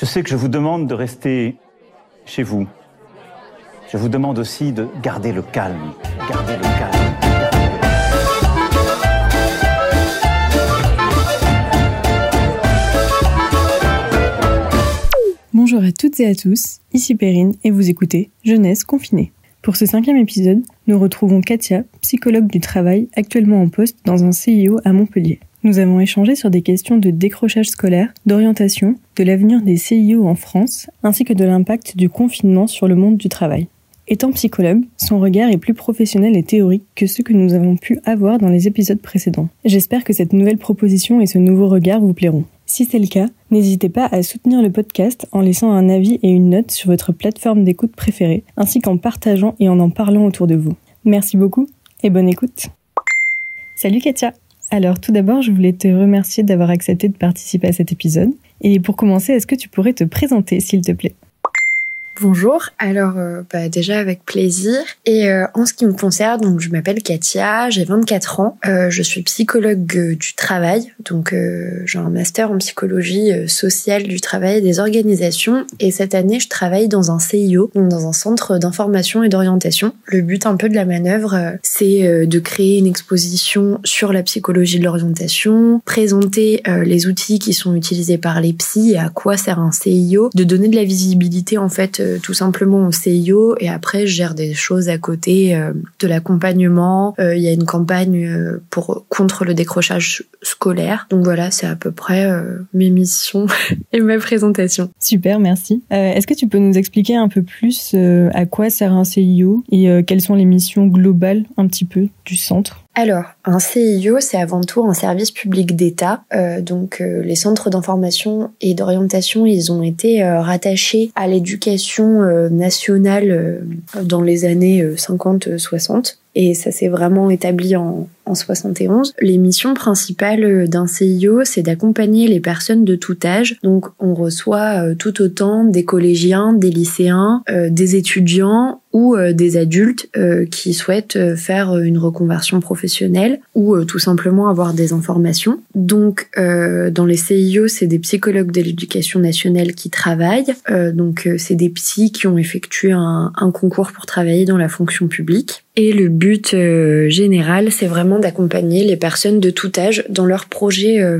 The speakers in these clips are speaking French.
Je sais que je vous demande de rester chez vous. Je vous demande aussi de garder le calme. Garder le calme. Bonjour à toutes et à tous, ici Perrine et vous écoutez Jeunesse confinée. Pour ce cinquième épisode, nous retrouvons Katia, psychologue du travail, actuellement en poste dans un CIO à Montpellier. Nous avons échangé sur des questions de décrochage scolaire, d'orientation, de l'avenir des CIO en France, ainsi que de l'impact du confinement sur le monde du travail. Étant psychologue, son regard est plus professionnel et théorique que ceux que nous avons pu avoir dans les épisodes précédents. J'espère que cette nouvelle proposition et ce nouveau regard vous plairont. Si c'est le cas, n'hésitez pas à soutenir le podcast en laissant un avis et une note sur votre plateforme d'écoute préférée, ainsi qu'en partageant et en en parlant autour de vous. Merci beaucoup et bonne écoute. Salut Katia alors tout d'abord, je voulais te remercier d'avoir accepté de participer à cet épisode. Et pour commencer, est-ce que tu pourrais te présenter, s'il te plaît? Bonjour, alors euh, bah, déjà avec plaisir. Et euh, en ce qui me concerne, donc je m'appelle Katia, j'ai 24 ans, euh, je suis psychologue du travail, donc j'ai un master en psychologie sociale du travail et des organisations. Et cette année, je travaille dans un CIO, donc dans un centre d'information et d'orientation. Le but un peu de la manœuvre, c'est de créer une exposition sur la psychologie de l'orientation, présenter les outils qui sont utilisés par les psys et à quoi sert un CIO, de donner de la visibilité en fait euh, tout simplement au CIO et après je gère des choses à côté euh, de l'accompagnement. Euh, il y a une campagne pour contre le décrochage scolaire. Donc voilà, c'est à peu près mes missions et ma présentation. Super, merci. Est-ce que tu peux nous expliquer un peu plus à quoi sert un CIO et quelles sont les missions globales un petit peu du centre? Alors, un CIO, c'est avant tout un service public d'État. Euh, donc, euh, les centres d'information et d'orientation, ils ont été euh, rattachés à l'éducation nationale dans les années 50-60 et ça s'est vraiment établi en, en 71. Les missions principales d'un CIO, c'est d'accompagner les personnes de tout âge. Donc on reçoit euh, tout autant des collégiens, des lycéens, euh, des étudiants ou euh, des adultes qui souhaitent faire une reconversion professionnelle ou tout simplement avoir des informations. Donc dans les CIO, c'est des psychologues de l'éducation nationale qui travaillent. donc c'est des psys qui ont effectué un, un concours pour travailler dans la fonction publique. Et le but euh, général, c'est vraiment d'accompagner les personnes de tout âge dans leur projet euh,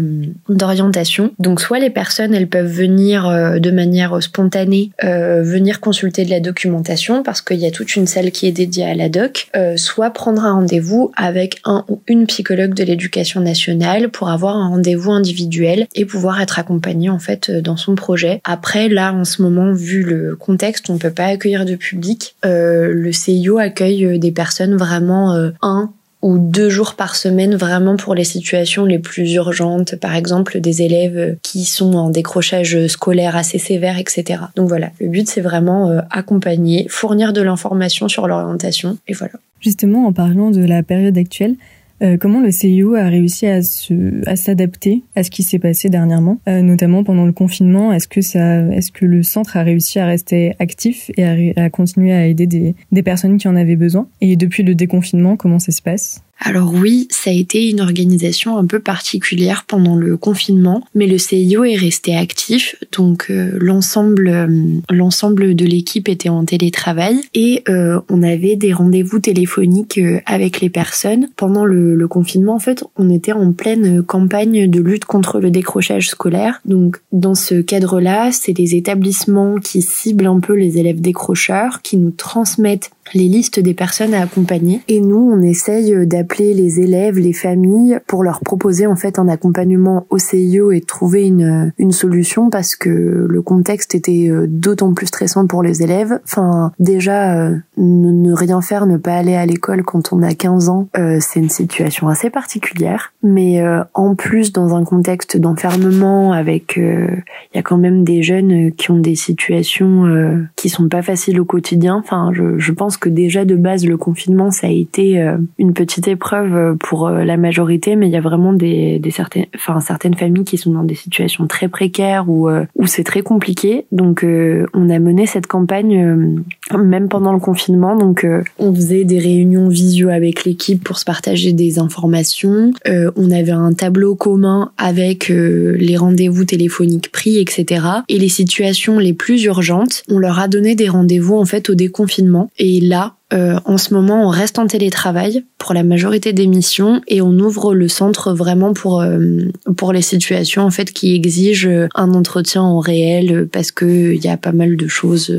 d'orientation. Donc soit les personnes, elles peuvent venir euh, de manière spontanée, venir consulter de la documentation parce qu'il y a toute une salle qui est dédiée à la doc, soit prendre un rendez-vous avec un ou une psychologue de l'éducation nationale pour avoir un rendez-vous individuel et pouvoir être accompagné en fait dans son projet. Après, là, en ce moment, vu le contexte, on peut pas accueillir de public. le CIO accueille des personnes vraiment euh, un ou deux jours par semaine vraiment pour les situations les plus urgentes, par exemple des élèves qui sont en décrochage scolaire assez sévère, etc. Donc voilà, le but c'est vraiment euh, accompagner, fournir de l'information sur l'orientation et voilà. Justement, en parlant de la période actuelle, euh, comment le CIO a réussi à se à s'adapter à ce qui s'est passé dernièrement, euh, notamment pendant le confinement Est-ce que ça, est-ce que le centre a réussi à rester actif et à, à continuer à aider des, des personnes qui en avaient besoin? Et depuis le déconfinement, comment ça se passe? Alors oui, ça a été une organisation un peu particulière pendant le confinement, mais le CIO est resté actif, donc euh, l'ensemble euh, l'ensemble de l'équipe était en télétravail et euh, on avait des rendez-vous téléphoniques avec les personnes pendant le, le, confinement. En fait, on était en pleine campagne de lutte contre le décrochage scolaire. Donc dans ce cadre-là, c'est des établissements qui ciblent un peu les élèves décrocheurs, qui nous transmettent les listes des personnes à accompagner. Et nous, on essaye d'appeler les élèves, les familles, pour leur proposer en fait un accompagnement au CIO et trouver une, une solution parce que le contexte était euh, d'autant plus stressant pour les élèves. Enfin, déjà, euh, ne, rien faire, ne pas aller à l'école quand on a 15 ans, euh, c'est une situation assez particulière. Mais en plus, dans un contexte d'enfermement avec, il y a quand même des jeunes qui ont des situations qui sont pas faciles au quotidien. Enfin, je, je pense que déjà de base le confinement ça a été une petite épreuve pour la majorité, mais il y a vraiment des, des certaines, enfin certaines familles qui sont dans des situations très précaires où où c'est très compliqué. Donc on a mené cette campagne même pendant le confinement. Donc on faisait des réunions visio avec l'équipe pour se partager des informations. on avait un tableau commun avec les rendez-vous téléphoniques pris, etc. Et les situations les plus urgentes, on leur a donné des rendez-vous en fait au déconfinement. Et là, euh, en ce moment, on reste en télétravail pour la majorité des missions et on ouvre le centre vraiment pour euh, pour les situations en fait qui exigent un entretien en réel parce que il y a pas mal de choses.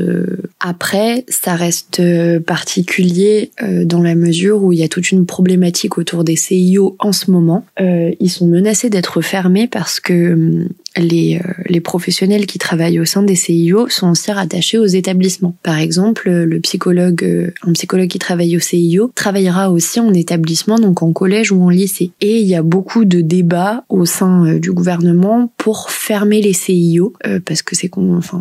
Après, ça reste particulier euh, dans la mesure où il y a toute une problématique autour des CIO en ce moment. ils sont menacés d'être fermés parce que les, les professionnels qui travaillent au sein des CIO sont aussi rattachés aux établissements. Par exemple, le psychologue, psychologue qui travaille au CIO travaillera aussi en établissement, donc en collège ou en lycée. Et il y a beaucoup de débats au sein euh, du gouvernement pour fermer les CIO euh, parce que c'est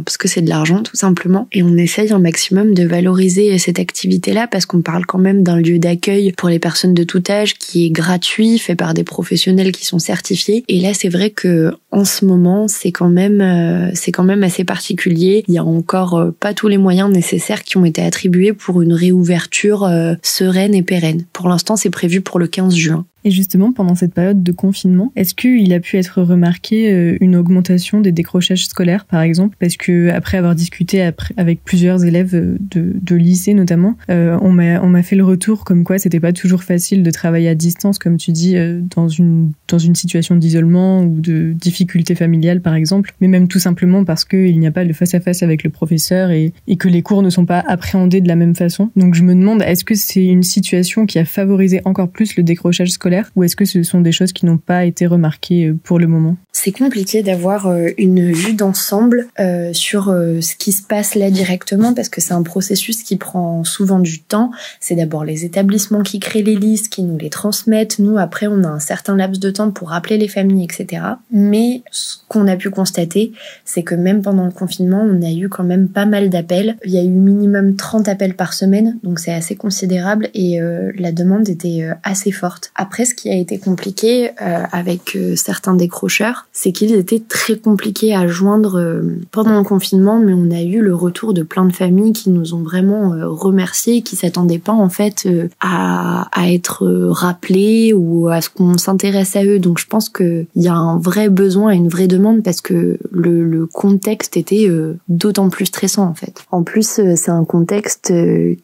parce que c'est de l'argent tout simplement. Et on essaye un maximum de valoriser cette activité-là parce qu'on parle quand même d'un lieu d'accueil pour les personnes de tout âge qui est gratuit, fait par des professionnels qui sont certifiés. Et là, c'est vrai que en ce moment, c'est quand même euh, c'est quand même assez particulier. Il y a encore pas tous les moyens nécessaires qui ont été attribués pour une réouverture ouverture euh, sereine et pérenne. Pour l'instant, c'est prévu pour le 15 juin. Et justement, pendant cette période de confinement, est-ce qu'il a pu être remarqué euh, une augmentation des décrochages scolaires, par exemple? Parce que après avoir discuté avec plusieurs élèves euh, de, lycée notamment, euh, on m'a fait le retour comme quoi c'était pas toujours facile de travailler à distance, comme tu dis, dans une dans une situation d'isolement ou de difficulté familiale, par exemple, mais même tout simplement parce qu'il n'y a pas de face à face avec le professeur et que les cours ne sont pas appréhendés de la même façon. Donc je me demande, est-ce que c'est une situation qui a favorisé encore plus le décrochage scolaire ou est-ce que ce sont des choses qui n'ont pas été remarquées euh, pour le moment? C'est compliqué d'avoir euh, une vue d'ensemble euh, sur ce qui se passe là directement parce que c'est un processus qui prend souvent du temps. C'est d'abord les établissements qui créent les listes, qui nous les transmettent. Nous, après, on a un certain laps de temps pour rappeler les familles, etc. Mais ce qu'on a pu constater, c'est que même pendant le confinement, on a eu quand même pas mal d'appels. Il y a eu minimum 30 appels par semaine, donc c'est assez considérable et la demande était assez forte. Après, ce qui a été compliqué euh, avec euh, certains décrocheurs, c'est qu'ils étaient très compliqués à joindre euh, pendant le confinement, mais on a eu le retour de plein de familles qui nous ont vraiment remerciés, qui s'attendaient pas en fait à, à être rappelés ou à ce qu'on s'intéresse à eux. Donc je pense qu'il y a un vrai besoin et une vraie demande parce que le, le contexte était d'autant plus stressant en fait. En plus, c'est un contexte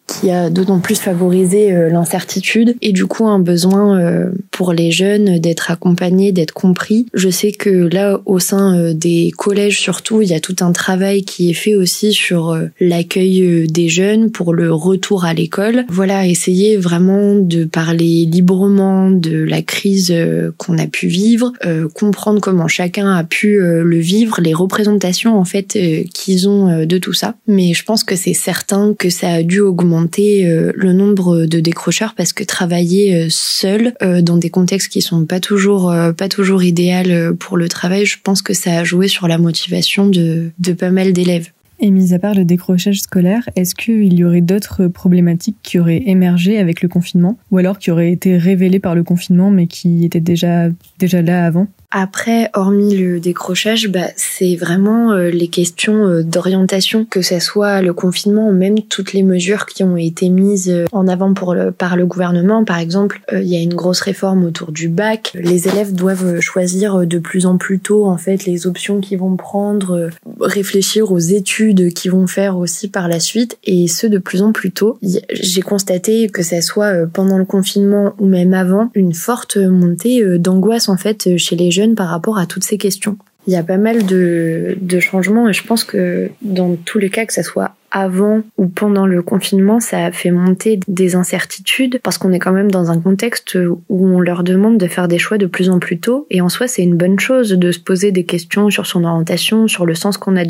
qui a d'autant plus favorisé l'incertitude et du coup un besoin pour les jeunes d'être accompagnés, d'être compris. Je sais que là, au sein euh, des collèges surtout, il y a tout un travail qui est fait aussi sur euh, l'accueil euh, des jeunes pour le retour à l'école. Voilà, essayer vraiment de parler librement de la crise qu'on a pu vivre, comprendre comment chacun a pu le vivre, les représentations en fait qu'ils ont de tout ça. Mais je pense que c'est certain que ça a dû augmenter le nombre de décrocheurs parce que travailler seul dans des contextes qui sont pas toujours euh, pas toujours idéal euh, pour le travail, je pense que ça a joué sur la motivation de, de pas mal d'élèves. Et mis à part le décrochage scolaire, est-ce qu'il y aurait d'autres problématiques qui auraient émergé avec le confinement ou alors qui auraient été révélées par le confinement mais qui étaient déjà là avant? Après, hormis le décrochage, bah, c'est vraiment euh, les questions euh, d'orientation, que ce soit le confinement ou même toutes les mesures qui ont été mises euh, en avant pour le, par le gouvernement. Par exemple, il y a une grosse réforme autour du bac. Les élèves doivent choisir de plus en plus tôt en fait les options qu'ils vont prendre, réfléchir aux études qu'ils vont faire aussi par la suite, et ce de plus en plus tôt. J'ai constaté que ça soit pendant le confinement ou même avant, une forte montée d'angoisse en fait chez les jeunes par rapport à toutes ces questions. Il y a pas mal de, changements et je pense que dans tous les cas, que ça soit avant ou pendant le confinement, ça a fait monter des incertitudes parce qu'on est quand même dans un contexte où on leur demande de faire des choix de plus en plus tôt. Et en soi, c'est une bonne chose de se poser des questions sur son orientation, sur le sens qu'on a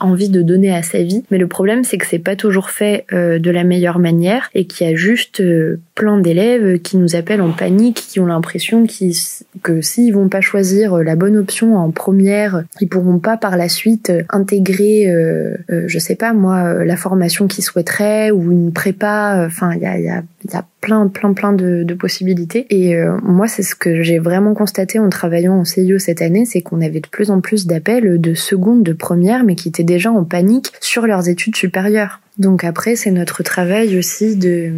envie de donner à sa vie. Mais le problème, c'est que c'est pas toujours fait euh, de la meilleure manière et qu'il y a juste euh, plein d'élèves qui nous appellent en panique, qui ont l'impression que s'ils vont pas choisir la bonne option en première, ils pourront pas par la suite intégrer, euh, euh, je sais pas moi, la formation qu'ils souhaiteraient ou une prépa. Enfin, il y a, y, a, y a plein, plein, plein de, de possibilités. Et euh, moi, c'est ce que j'ai vraiment constaté en travaillant en CIO cette année, c'est qu'on avait de plus en plus d'appels de seconde, de première, mais qui étaient déjà en panique sur leurs études supérieures. Donc après, c'est notre travail aussi de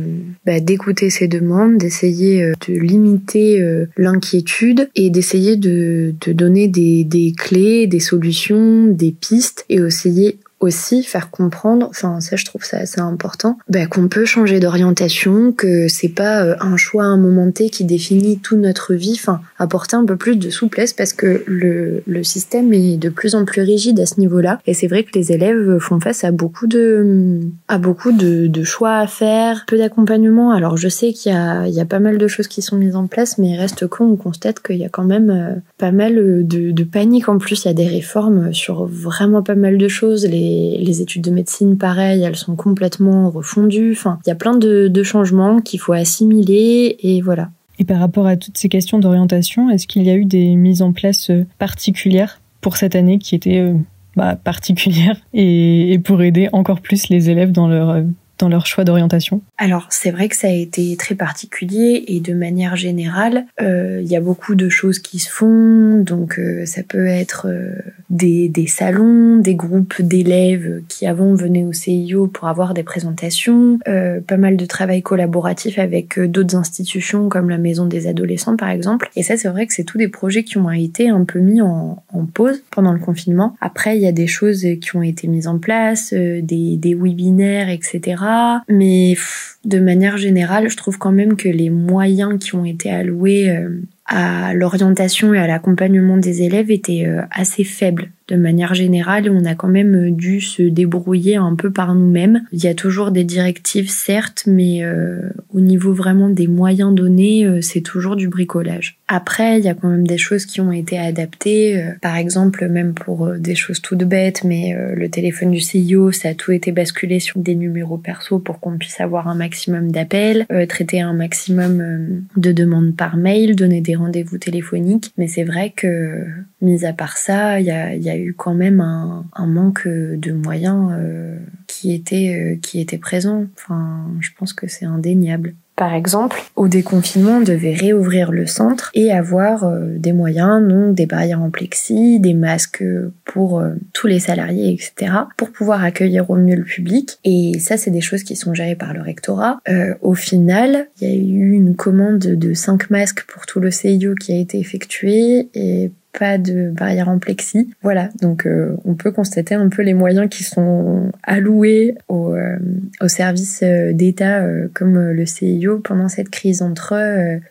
bah, d'écouter ces demandes, d'essayer euh, de limiter euh, l'inquiétude et d'essayer de, de donner des, des clés, des solutions, des pistes et essayer aussi faire comprendre, enfin ça je trouve ça assez important, bah, qu'on peut changer d'orientation, que c'est pas euh, un choix à un moment T qui définit toute notre vie, enfin apporter un peu plus de souplesse parce que le, le système est de plus en plus rigide à ce niveau-là et c'est vrai que les élèves font face à beaucoup de à beaucoup de, de choix à faire, peu d'accompagnement. Alors je sais qu'il y a il y a pas mal de choses qui sont mises en place, mais il reste qu'on constate qu'il y a quand même euh, pas mal de, de panique en plus. Il y a des réformes sur vraiment pas mal de choses. Les les, études de médecine, pareil, elles sont complètement refondues. Enfin, il y a plein de, changements qu'il faut assimiler et voilà. Et par rapport à toutes ces questions d'orientation, est-ce qu'il y a eu des mises en place euh, particulières pour cette année qui étaient euh, bah, particulières et, pour aider encore plus les élèves dans leur euh, dans leur choix d'orientation Alors c'est vrai que ça a été très particulier et de manière générale, euh, il y a beaucoup de choses qui se font. Donc euh, ça peut être euh, des, des, salons, des groupes d'élèves qui avant venaient au CIO pour avoir des présentations, pas mal de travail collaboratif avec d'autres institutions comme la Maison des adolescents par exemple. Et ça c'est vrai que c'est tous des projets qui ont été un peu mis en, en pause pendant le confinement. Après il y a des choses qui ont été mises en place, des, des webinaires, etc mais de manière générale, je trouve quand même que les moyens qui ont été alloués euh, à l'orientation et à l'accompagnement des élèves étaient euh, assez faibles de manière générale on a quand même euh, dû se débrouiller un peu par nous-mêmes. Il y a toujours des directives certes, mais euh, au niveau vraiment des moyens donnés, euh, c'est toujours du bricolage. Après, il y a quand même des choses qui ont été adaptées, par exemple même pour des choses toutes bêtes, mais le téléphone du CIO, ça a tout été basculé sur des numéros perso pour qu'on puisse avoir un maximum d'appels, traiter un maximum de demandes par mail, donner des rendez-vous téléphoniques. Mais c'est vrai que, mis à part ça, il y a, y a eu quand même un, manque de moyens euh, qui était euh, qui était présent. Enfin, je pense que c'est indéniable. Par exemple, au déconfinement, on devait réouvrir le centre et avoir euh, des moyens, donc des barrières en plexi, des masques pour tous les salariés, etc., pour pouvoir accueillir au mieux le public. Et ça, c'est des choses qui sont gérées par le rectorat. au final, il y a eu une commande de 5 masques pour tout le CIO qui a été effectuée et pas de barrière en plexi. Voilà, donc euh, on peut constater un peu les moyens qui sont alloués aux, euh, services euh, d'État comme le CIO pendant cette crise entre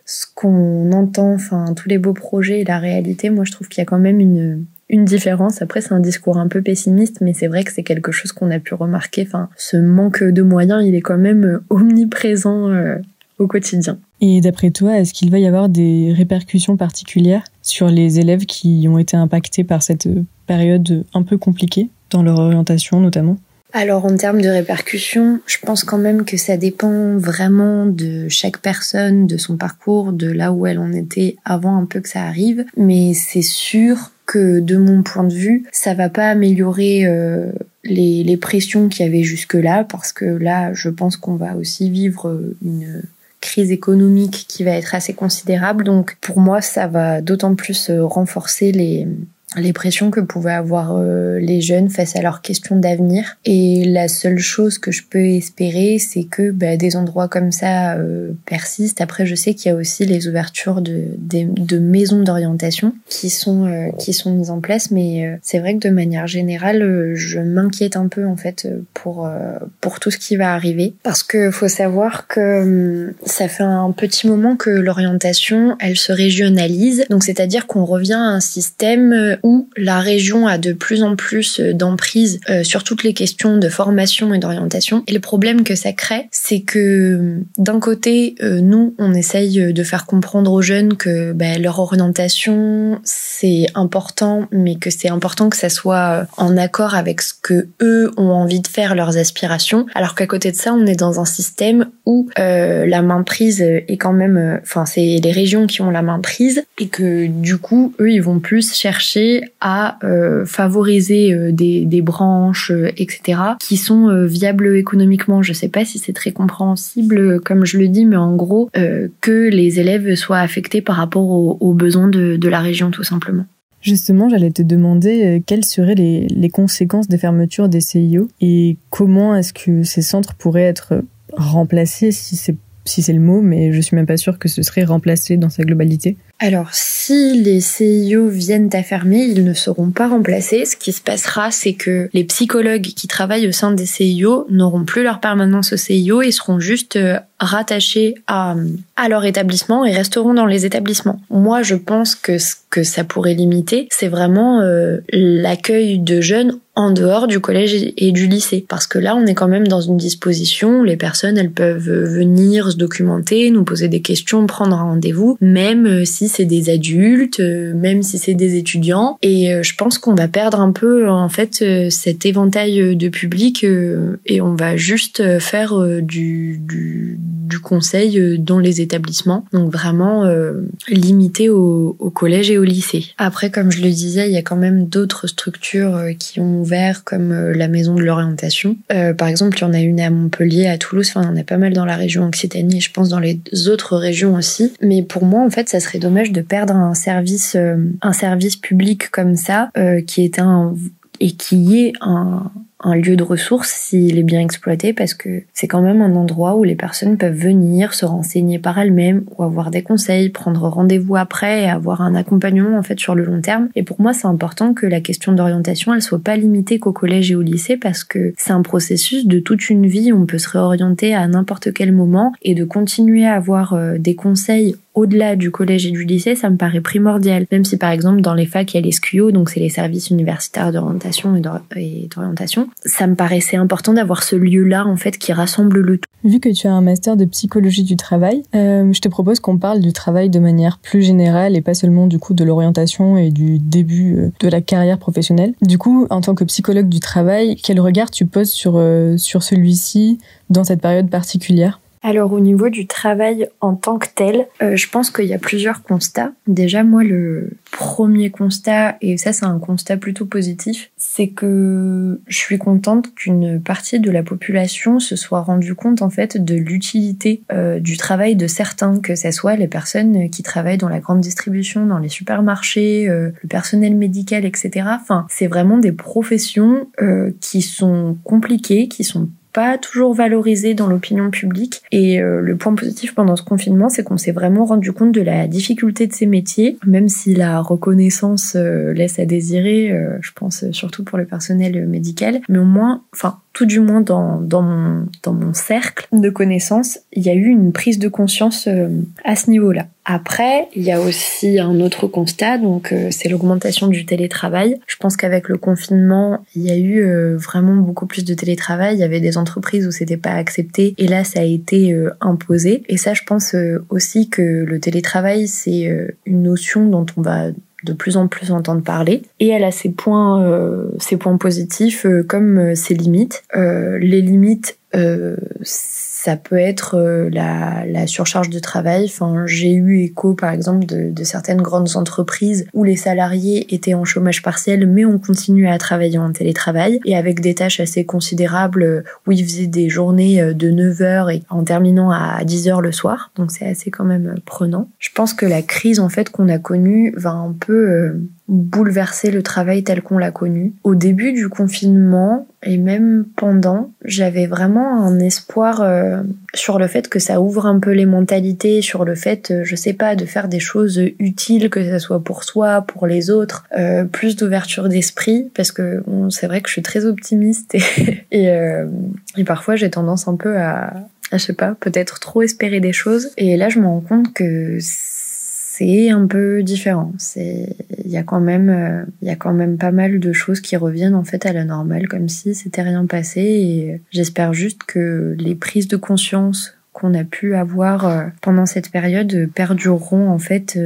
ce qu'on entend, enfin tous les beaux projets et la réalité. Moi, je trouve qu'il y a quand même une une différence. Après, c'est un discours un peu pessimiste, mais c'est vrai que c'est quelque chose qu'on a pu remarquer. Enfin, ce manque de moyens, il est quand même omniprésent au quotidien. Et d'après toi, est-ce qu'il va y avoir des répercussions particulières sur les élèves qui ont été impactés par cette période un peu compliquée dans leur orientation notamment? Alors en termes de répercussions, je pense quand même que ça dépend vraiment de chaque personne, de son parcours, de là où elle en était avant un peu que ça arrive. Mais c'est sûr que de mon point de vue, ça va pas améliorer euh, les, les pressions qu'il y avait jusque là, parce que là, je pense qu'on va aussi vivre une crise économique qui va être assez considérable. Donc pour moi, ça va d'autant plus euh, renforcer les, les pressions que pouvaient avoir euh, les jeunes face à leurs questions d'avenir. Et la seule chose que je peux espérer, c'est que bah, des endroits comme ça euh, persistent. Après, je sais qu'il y a aussi les ouvertures de, de, maisons d'orientation qui sont euh, qui sont mises en place, mais c'est vrai que de manière générale, je m'inquiète un peu en fait pour pour tout ce qui va arriver, parce que faut savoir que hum, ça fait un petit moment que l'orientation, elle se régionalise. Donc c'est-à-dire qu'on revient à un système où la région a de plus en plus d'emprise sur toutes les questions de formation et d'orientation. Et le problème que ça crée, c'est que d'un côté, nous, on essaye de faire comprendre aux jeunes que ben, leur orientation, c'est important, mais que c'est important que ça soit en accord avec ce que eux ont envie de faire, leurs aspirations. Alors qu'à côté de ça, on est dans un système où euh, la main prise est quand même, euh, enfin, c'est les régions qui ont la main prise et que du coup, eux, ils vont plus chercher à euh, favoriser des, des, branches, etc., qui sont viables économiquement. Je sais pas si c'est très compréhensible, comme je le dis, mais en gros, que les élèves soient affectés par rapport aux, besoins de, la région, tout simplement. Justement, j'allais te demander euh, quelles seraient les, les, conséquences des fermetures des CIO et comment est-ce que ces centres pourraient être remplacés si c'est si c'est le mot, mais je suis même pas sûre que ce serait remplacé dans sa globalité. Alors, si les CIO viennent à fermer, ils ne seront pas remplacés. Ce qui se passera, c'est que les psychologues qui travaillent au sein des CIO n'auront plus leur permanence au CIO et seront juste euh, rattachés à, à leur établissement et resteront dans les établissements. Moi, je pense que ce que ça pourrait limiter, c'est vraiment euh, l'accueil de jeunes en dehors du collège et du lycée. Parce que là, on est quand même dans une disposition où les personnes, elles peuvent venir se documenter, nous poser des questions, prendre un rendez-vous, même euh, si c'est des adultes, euh, même si c'est des étudiants. Et euh, je pense qu'on va perdre un peu en fait cet éventail de public et on va juste faire du, du, du conseil dans les établissements. Donc vraiment limité au, collège et au lycée. Après, comme je le disais, il y a quand même d'autres structures qui ont comme la maison de l'orientation. par exemple, il y en a une à Montpellier, à Toulouse, enfin, il y en a pas mal dans la région Occitanie et je pense dans les autres régions aussi. Mais pour moi, en fait, ça serait dommage de perdre un service, euh, un service public comme ça, euh, qui est un et qui est un, un lieu de ressources s'il est bien exploité parce que c'est quand même un endroit où les personnes peuvent venir se renseigner par elles-mêmes ou avoir des conseils, prendre rendez-vous après et avoir un accompagnement en fait sur le long terme. Et pour moi, c'est important que la question d'orientation, elle soit pas limitée qu'au collège et au lycée parce que c'est un processus de toute une vie. On peut se réorienter à n'importe quel moment et de continuer à avoir euh, des conseils au-delà du collège et du lycée, ça me paraît primordial. Même si par exemple dans les facs il y a les SQO, donc c'est les services universitaires d'orientation et d'orientation, ça me paraissait important d'avoir ce lieu-là en fait qui rassemble le tout. Vu que tu as un master de psychologie du travail, euh, je te propose qu'on parle du travail de manière plus générale et pas seulement du coup de l'orientation et du début euh, de la carrière professionnelle. Du coup, en tant que psychologue du travail, quel regard tu poses sur, euh, sur celui-ci dans cette période particulière? Alors au niveau du travail en tant que tel, euh, je pense qu'il y a plusieurs constats. Déjà moi le premier constat, et ça c'est un constat plutôt positif, c'est que je suis contente qu'une partie de la population se soit rendu compte en fait de l'utilité euh, du travail de certains, que ce soit les personnes qui travaillent dans la grande distribution, dans les supermarchés, euh, le personnel médical, etc. Enfin c'est vraiment des professions qui sont compliquées, qui sont pas toujours valorisé dans l'opinion publique. Et euh, le point positif pendant ce confinement, c'est qu'on s'est vraiment rendu compte de la difficulté de ces métiers, même si la reconnaissance euh, laisse à désirer, euh, je pense surtout pour le personnel médical. Mais au moins, enfin, tout du moins dans, dans, mon, dans mon cercle de connaissances, il y a eu une prise de conscience euh, à ce niveau-là. Après, il y a aussi un autre constat, donc euh, c'est l'augmentation du télétravail. Je pense qu'avec le confinement, il y a eu euh, vraiment beaucoup plus de télétravail. Il y avait des entreprises où c'était pas accepté, et là, ça a été imposé. Et ça, je pense aussi que le télétravail, c'est une notion dont on va de plus en plus entendre parler. Et elle a ses points euh, ses points positifs euh, comme euh, ses limites. Les limites ça peut être euh, la, la, surcharge de travail. Enfin, j'ai eu écho, par exemple, de, de, certaines grandes entreprises où les salariés étaient en chômage partiel, mais ont continué à travailler en télétravail et avec des tâches assez considérables euh, où ils faisaient des journées euh, de 9 heures et en terminant à 10 heures le soir. Donc c'est assez quand même prenant. Je pense que la crise en fait qu'on a connue va un peu bouleverser le travail tel qu'on l'a connu. Au début du confinement et même pendant, j'avais vraiment un espoir euh, sur le fait que ça ouvre un peu les mentalités, sur le fait, euh, je sais pas, de faire des choses utiles, que ce soit pour soi, pour les autres, euh, plus d'ouverture d'esprit, parce que c'est vrai que je suis très optimiste et, et, et parfois j'ai tendance un peu à, je sais pas, peut-être trop espérer des choses. Et là, je me rends compte que c'est un peu différent. C'est il y a quand même il y a quand même pas mal de choses qui reviennent en fait à la normale comme si c'était rien passé et j'espère juste que les prises de conscience qu'on a pu avoir pendant cette période perdureront en fait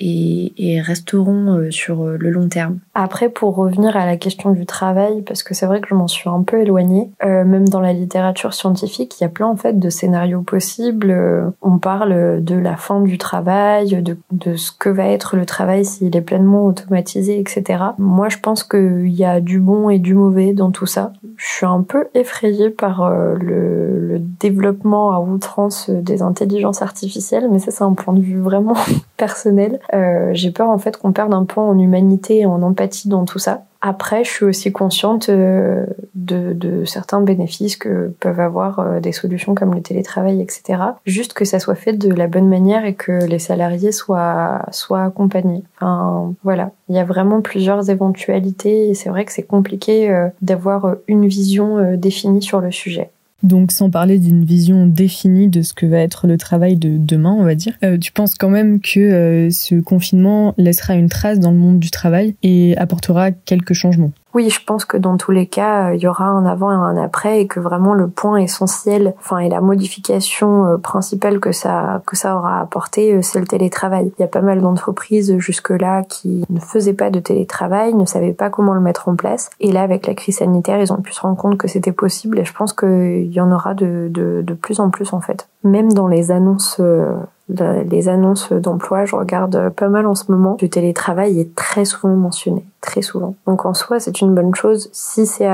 et, et resteront euh, sur euh, le long terme. Après, pour revenir à la question du travail, parce que c'est vrai que je m'en suis un peu éloignée, euh, même dans la littérature scientifique, il y a plein en fait de scénarios possibles. On parle de la fin du travail, de, de ce que va être le travail s'il est pleinement automatisé, etc. Moi, je pense qu'il y a du bon et du mauvais dans tout ça. Je suis un peu effrayée par le, le développement à outrance des intelligences artificielles, mais ça c'est un point de vue vraiment personnel. Euh, j'ai peur en fait qu'on perde un peu en humanité et en empathie dans tout ça. Après, je suis aussi consciente euh, de, de, certains bénéfices que peuvent avoir euh, des solutions comme le télétravail, etc. Juste que ça soit fait de la bonne manière et que les salariés soient, soient accompagnés. Enfin, voilà. Il y a vraiment plusieurs éventualités et c'est vrai que c'est compliqué d'avoir une vision définie sur le sujet. Donc sans parler d'une vision définie de ce que va être le travail de demain, on va dire, euh, tu penses quand même que euh, ce confinement laissera une trace dans le monde du travail et apportera quelques changements? Oui, je pense que dans tous les cas, euh, il y aura un avant et un après et que vraiment le point essentiel, enfin et la modification euh, principale que ça que ça aura apporté, euh, c'est le télétravail. Il y a pas mal d'entreprises jusque-là qui ne faisaient pas de télétravail, ne savaient pas comment le mettre en place et là avec la crise sanitaire, ils ont pu se rendre compte que c'était possible et je pense qu'il y en aura de, de, de plus en plus en fait. Même dans les annonces les annonces d'emploi, je regarde pas mal en ce moment. Le télétravail est très souvent mentionné, très souvent. Donc en soi, c'est une bonne chose si c'est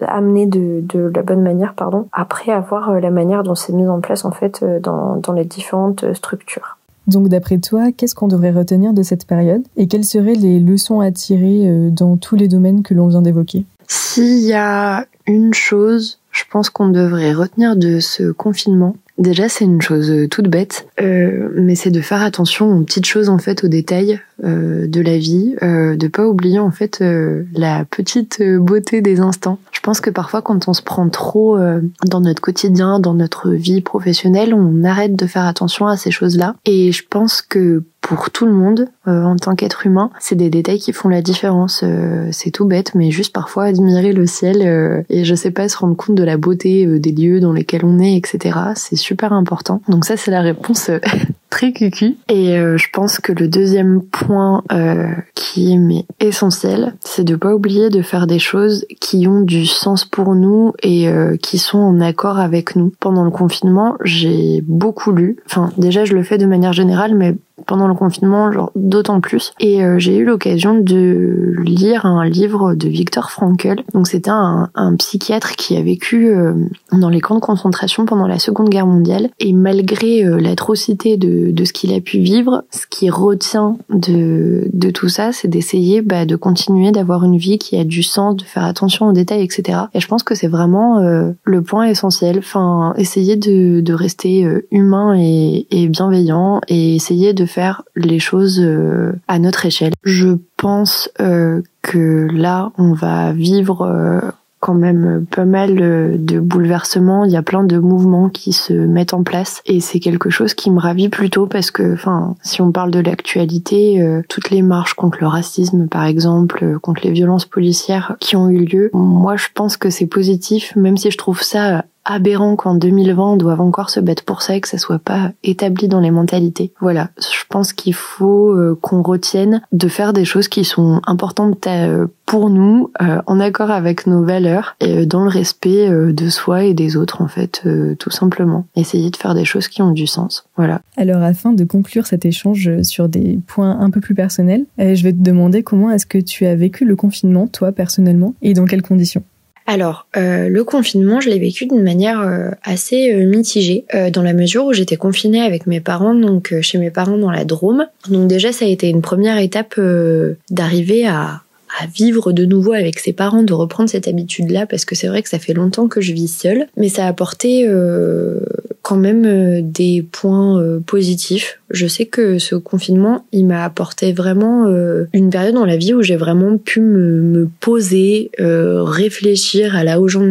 amené de, de, la bonne manière, pardon. Après avoir euh, la manière dont c'est mis en place en fait euh, dans, dans les différentes euh, structures. Donc d'après toi, qu'est-ce qu'on devrait retenir de cette période et quelles seraient les leçons à tirer dans tous les domaines que l'on vient d'évoquer? S'il y a une chose, je pense qu'on devrait retenir de ce confinement, Déjà, c'est une chose euh, toute bête, euh, mais c'est de faire attention aux petites choses en fait, aux détails euh, de la vie, euh, de pas oublier en fait la petite beauté des instants. Je pense que parfois, quand on se prend trop dans notre quotidien, dans notre vie professionnelle, on arrête de faire attention à ces choses-là. Et je pense que pour tout le monde euh, en tant qu'être humain. C'est des détails qui font la différence. Euh, c'est tout bête, mais juste parfois admirer le ciel euh, et je sais pas se rendre compte de la beauté des lieux dans lesquels on est, etc. C'est super important. Donc ça, c'est la réponse très cucu. Et je pense que le deuxième point qui est essentiel, c'est de pas oublier de faire des choses qui ont du sens pour nous et qui sont en accord avec nous. Pendant le confinement, j'ai beaucoup lu. Enfin, déjà, je le fais de manière générale, mais pendant le confinement, genre d'autant plus. Et euh, j'ai eu l'occasion de lire un livre de Viktor Frankl. Donc c'était un, un, psychiatre qui a vécu euh, dans les camps de concentration pendant la Seconde Guerre mondiale. Et malgré euh, l'atrocité de, de ce qu'il a pu vivre, ce qui retient de, de tout ça, c'est d'essayer bah, de continuer d'avoir une vie qui a du sens, de faire attention aux détails, etc. Et je pense que c'est vraiment le point essentiel. Enfin, essayer de, de rester humain et, et bienveillant et essayer de les choses euh, à notre échelle. Je pense euh, que là, on va vivre euh, quand même pas mal de bouleversements. Il y a plein de mouvements qui se mettent en place et c'est quelque chose qui me ravit plutôt parce que, enfin, si on parle de l'actualité, toutes les marches contre le racisme, par exemple, contre les violences policières qui ont eu lieu, moi, je pense que c'est positif, même si je trouve ça aberrant qu'en 2020 on doive encore se battre pour ça et que ça soit pas établi dans les mentalités. Voilà, je pense qu'il faut euh, qu'on retienne de faire des choses qui sont importantes euh, pour nous, euh, en accord avec nos valeurs et dans le respect de soi et des autres en fait, tout simplement. Essayer de faire des choses qui ont du sens. Voilà. Alors afin de conclure cet échange sur des points un peu plus personnels, je vais te demander comment est-ce que tu as vécu le confinement toi personnellement et dans quelles conditions? Alors, euh, le confinement, je l'ai vécu d'une manière euh, assez euh, mitigée, dans la mesure où j'étais confinée avec mes parents, donc chez mes parents dans la Drôme. Donc déjà, ça a été une première étape d'arriver à, à vivre de nouveau avec ses parents, de reprendre cette habitude-là, parce que c'est vrai que ça fait longtemps que je vis seule, mais ça a apporté quand même des points positifs. Je sais que ce confinement, il m'a apporté vraiment une période dans la vie où j'ai vraiment pu me, me poser, réfléchir à là où j'en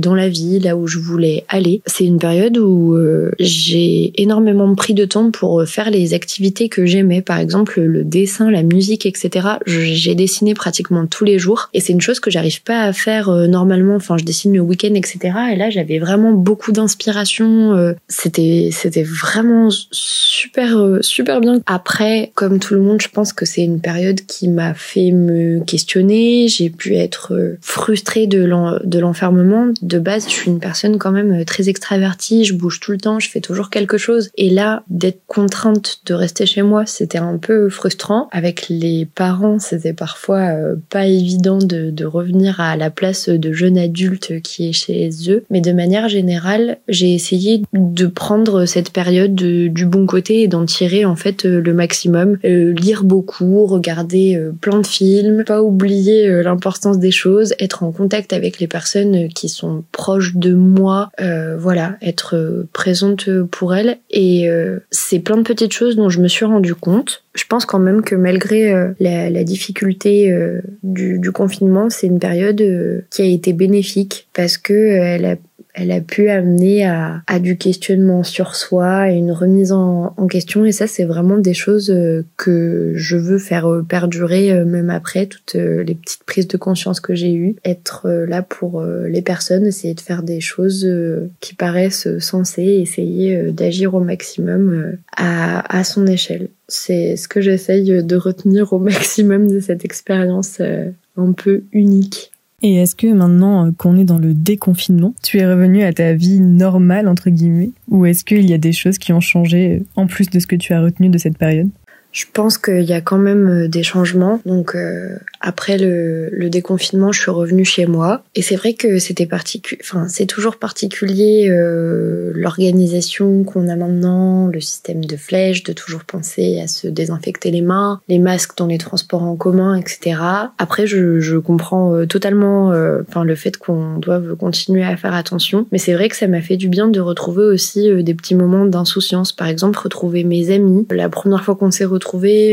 dans la vie, là où je voulais aller. C'est une période où j'ai énormément pris de temps pour faire les activités que j'aimais, par exemple le dessin, la musique, etc. J'ai dessiné pratiquement tous les jours et c'est une chose que j'arrive pas à faire normalement. Enfin, je dessine le week-end, etc. Et là, j'avais vraiment beaucoup d'inspiration. Euh, c'était, c'était vraiment super, euh, super bien. Après, comme tout le monde, je pense que c'est une période qui m'a fait me questionner. J'ai pu être euh, frustrée de l'enfermement. De base, je suis une personne quand même très extravertie. Je bouge tout le temps. Je fais toujours quelque chose. Et là, d'être contrainte de rester chez moi, c'était un peu frustrant. Avec les parents, c'était parfois pas évident de, de revenir à la place de jeune adulte qui est chez eux. Mais de manière générale, j'ai essayé de prendre cette période du bon côté et d'en tirer en fait euh, le maximum. Euh, lire beaucoup, regarder euh, plein de films, pas oublier l'importance des choses, être en contact avec les personnes qui sont proches de moi, voilà, être présente pour elles. Et c'est plein de petites choses dont je me suis rendu compte. Je pense quand même que malgré la, difficulté du, du, confinement, c'est une période qui a été bénéfique parce que elle a elle a pu amener à, à, du questionnement sur soi et une remise en, en question. Et ça, c'est vraiment des choses euh, que je veux faire euh, perdurer euh, même après toutes les petites prises de conscience que j'ai eues. Être là pour les personnes, essayer de faire des choses qui paraissent sensées, essayer d'agir au maximum à, à son échelle. C'est ce que j'essaye de retenir au maximum de cette expérience un peu unique. Et est-ce que maintenant euh, qu'on est dans le déconfinement, tu es revenu à ta vie normale, entre guillemets, ou est-ce qu'il y a des choses qui ont changé euh, en plus de ce que tu as retenu de cette période? Je pense qu'il y a quand même euh, des changements. Donc euh, après le, le, déconfinement, je suis revenue chez moi et c'est vrai que c'était particulier. Enfin, c'est toujours particulier euh, l'organisation qu'on a maintenant, le système de flèches, de toujours penser à se désinfecter les mains, les masques dans les transports en commun, etc. Après, je, je comprends euh, totalement, enfin le fait qu'on doive continuer à faire attention, mais c'est vrai que ça m'a fait du bien de retrouver aussi des petits moments d'insouciance. Par exemple, retrouver mes amis. La première fois qu'on s'est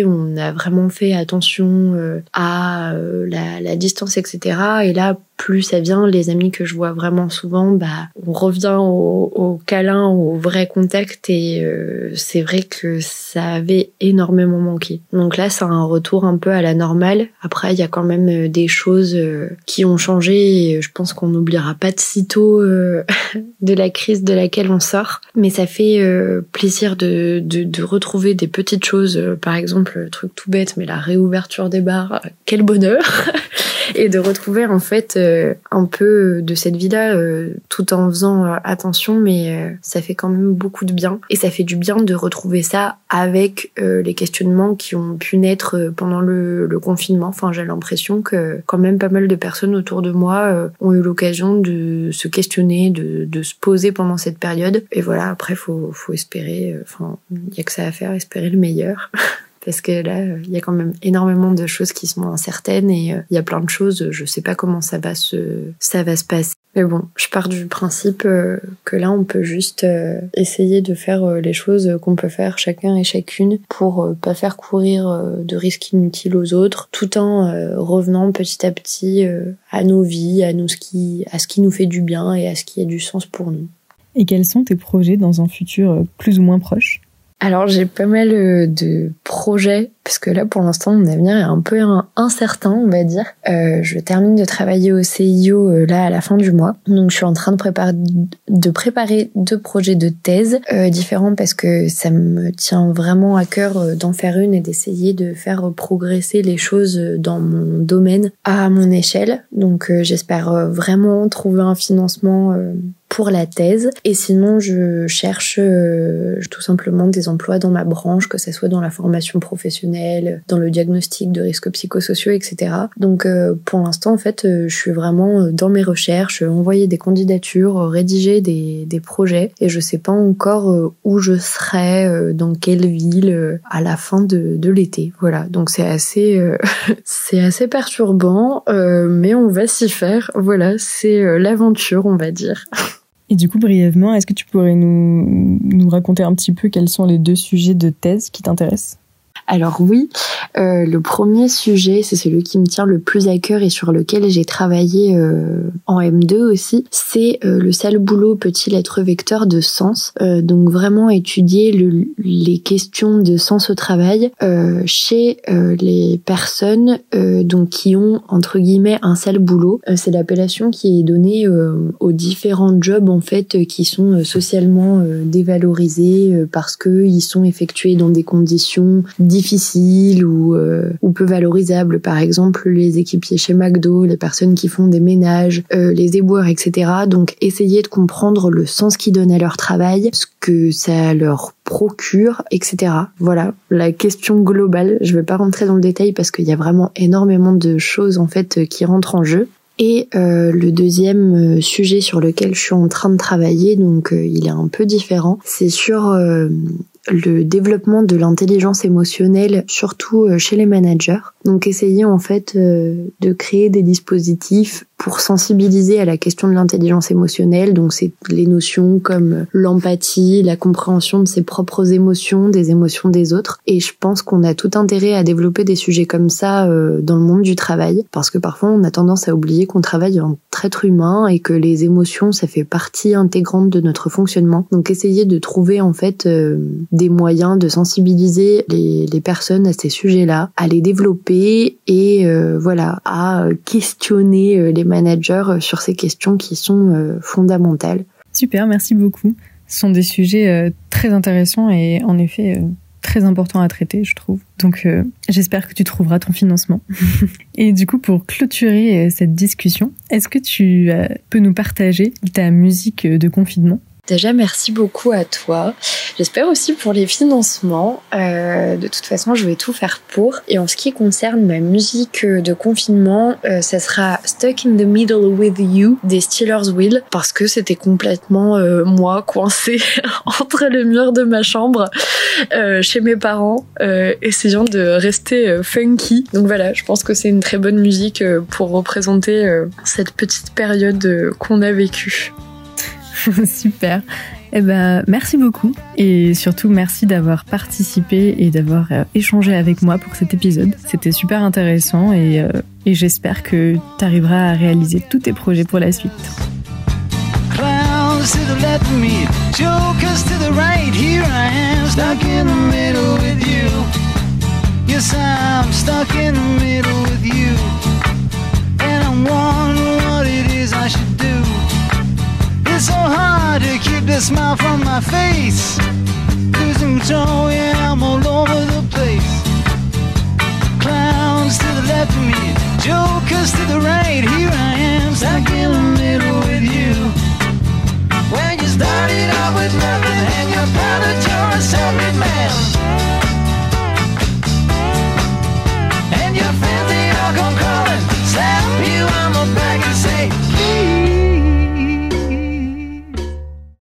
on a vraiment fait attention euh, à euh, la, la, distance, etc. Et là, plus ça vient, les amis que je vois vraiment souvent, bah, on revient au, au câlin, au vrai contact et euh, c'est vrai que ça avait énormément manqué. Donc là, c'est un retour un peu à la normale. Après, il y a quand même euh, des choses euh, qui ont changé et je pense qu'on n'oubliera pas de sitôt de la crise de laquelle on sort. Mais ça fait plaisir de, de, de, retrouver des petites choses, par exemple, le truc tout bête, mais la réouverture des bars, quel bonheur et de retrouver en fait euh, un peu de cette vie-là euh, tout en faisant euh, attention mais ça fait quand même beaucoup de bien. Et ça fait du bien de retrouver ça avec les questionnements qui ont pu naître pendant le, le confinement. Enfin j'ai l'impression que quand même pas mal de personnes autour de moi ont eu l'occasion de se questionner de, de se poser pendant cette période. Et voilà après faut faut espérer enfin il y a que ça à faire espérer le meilleur parce que là, il y a quand même énormément de choses qui sont incertaines et euh, il y a plein de choses, je sais pas comment ça va se, passer. Mais bon, je pars du principe euh, que là, on peut juste euh, essayer de faire les choses qu'on peut faire chacun et chacune pour pas faire courir de risques inutiles aux autres, tout en revenant petit à petit à nos vies, à nous ce à ce qui nous fait du bien et à ce qui a du sens pour nous. Et quels sont tes projets dans un futur plus ou moins proche? Alors j'ai pas mal euh, de projets parce que là pour l'instant mon avenir est un peu incertain on va dire. Euh, je termine de travailler au CIO euh, là à la fin du mois donc je suis en train de préparer de préparer deux projets de thèse euh, différents parce que ça me tient vraiment à cœur euh, d'en faire une et d'essayer de faire progresser les choses dans mon domaine à mon échelle. Donc j'espère vraiment trouver un financement pour la thèse. Et sinon, je cherche euh, tout simplement des emplois dans ma branche, que ce soit dans la formation professionnelle, dans le diagnostic de risques psychosociaux, etc. Donc euh, pour l'instant, en fait, euh, je suis vraiment dans mes recherches, envoyer des candidatures, rédiger des, des projets, et je sais pas encore où je serai, dans quelle ville, à la fin de, de l'été. Voilà, donc c'est assez, c'est assez perturbant, mais on va s'y faire. Voilà, c'est l'aventure, on va dire. Et du coup, brièvement, est-ce que tu pourrais nous, nous raconter un petit peu quels sont les deux sujets de thèse qui t'intéressent? Alors oui, euh, le premier sujet, c'est celui qui me tient le plus à cœur et sur lequel j'ai travaillé euh, en M2 aussi, c'est euh, le sale boulot peut-il être vecteur de sens Donc vraiment étudier le, les questions de sens au travail chez les personnes donc qui ont entre guillemets un sale boulot. c'est l'appellation qui est donnée aux différents jobs en fait qui sont socialement dévalorisés parce que ils sont effectués dans des conditions ou, euh, ou peu valorisables. Par exemple, les équipiers chez McDo, les personnes qui font des ménages, euh, les éboueurs, etc. Donc, essayer de comprendre le sens qu'ils donnent à leur travail, ce que ça leur procure, etc. Voilà, la question globale. Je vais pas rentrer dans le détail parce qu'il y a vraiment énormément de choses en fait qui rentrent en jeu. Et euh, le deuxième sujet sur lequel je suis en train de travailler, donc il est un peu différent, c'est sur le développement de l'intelligence émotionnelle, surtout euh, chez les managers. Donc essayer en fait euh, de créer des dispositifs pour sensibiliser à la question de l'intelligence émotionnelle. Donc c'est les notions comme l'empathie, la compréhension de ses propres émotions, des émotions des autres. Et je pense qu'on a tout intérêt à développer des sujets comme ça euh, dans le monde du travail, parce que parfois on a tendance à oublier qu'on travaille en être humain et que les émotions ça fait partie intégrante de notre fonctionnement. Donc essayer de trouver en fait des moyens de sensibiliser les, les personnes à ces sujets-là, à les développer et euh, voilà, à questionner euh, les managers sur ces questions qui sont euh, fondamentales. Super, merci beaucoup. Ce sont des sujets très intéressants et en effet très importants à traiter, je trouve. Donc j'espère que tu trouveras ton financement. et du coup, pour clôturer cette discussion, est-ce que tu peux nous partager ta musique de confinement? Déjà, merci beaucoup à toi. J'espère aussi pour les financements. Euh, de toute façon, je vais tout faire pour. Et en ce qui concerne ma musique de confinement, euh, ça sera Stuck in the Middle with You des Steelers Will parce que c'était complètement euh, moi coincée entre les murs de ma chambre euh, chez mes parents, essayant de rester funky. Donc voilà, je pense que c'est une très bonne musique pour représenter cette petite période qu'on a vécue. Super. Eh ben, merci beaucoup et surtout merci d'avoir participé et d'avoir euh, échangé avec moi pour cet épisode. C'était super intéressant et, euh, et j'espère que tu arriveras à réaliser tous tes projets pour la suite. To the left. Yes, I'm stuck in the middle with you. And what it is I should do. it so hard to keep the smile from my face. Losing control, yeah, I'm all over the place. Clowns to the left of me, jokers to the right. Here I am, stuck in the middle with you. When you started out with nothing and you found that you're a self-made man.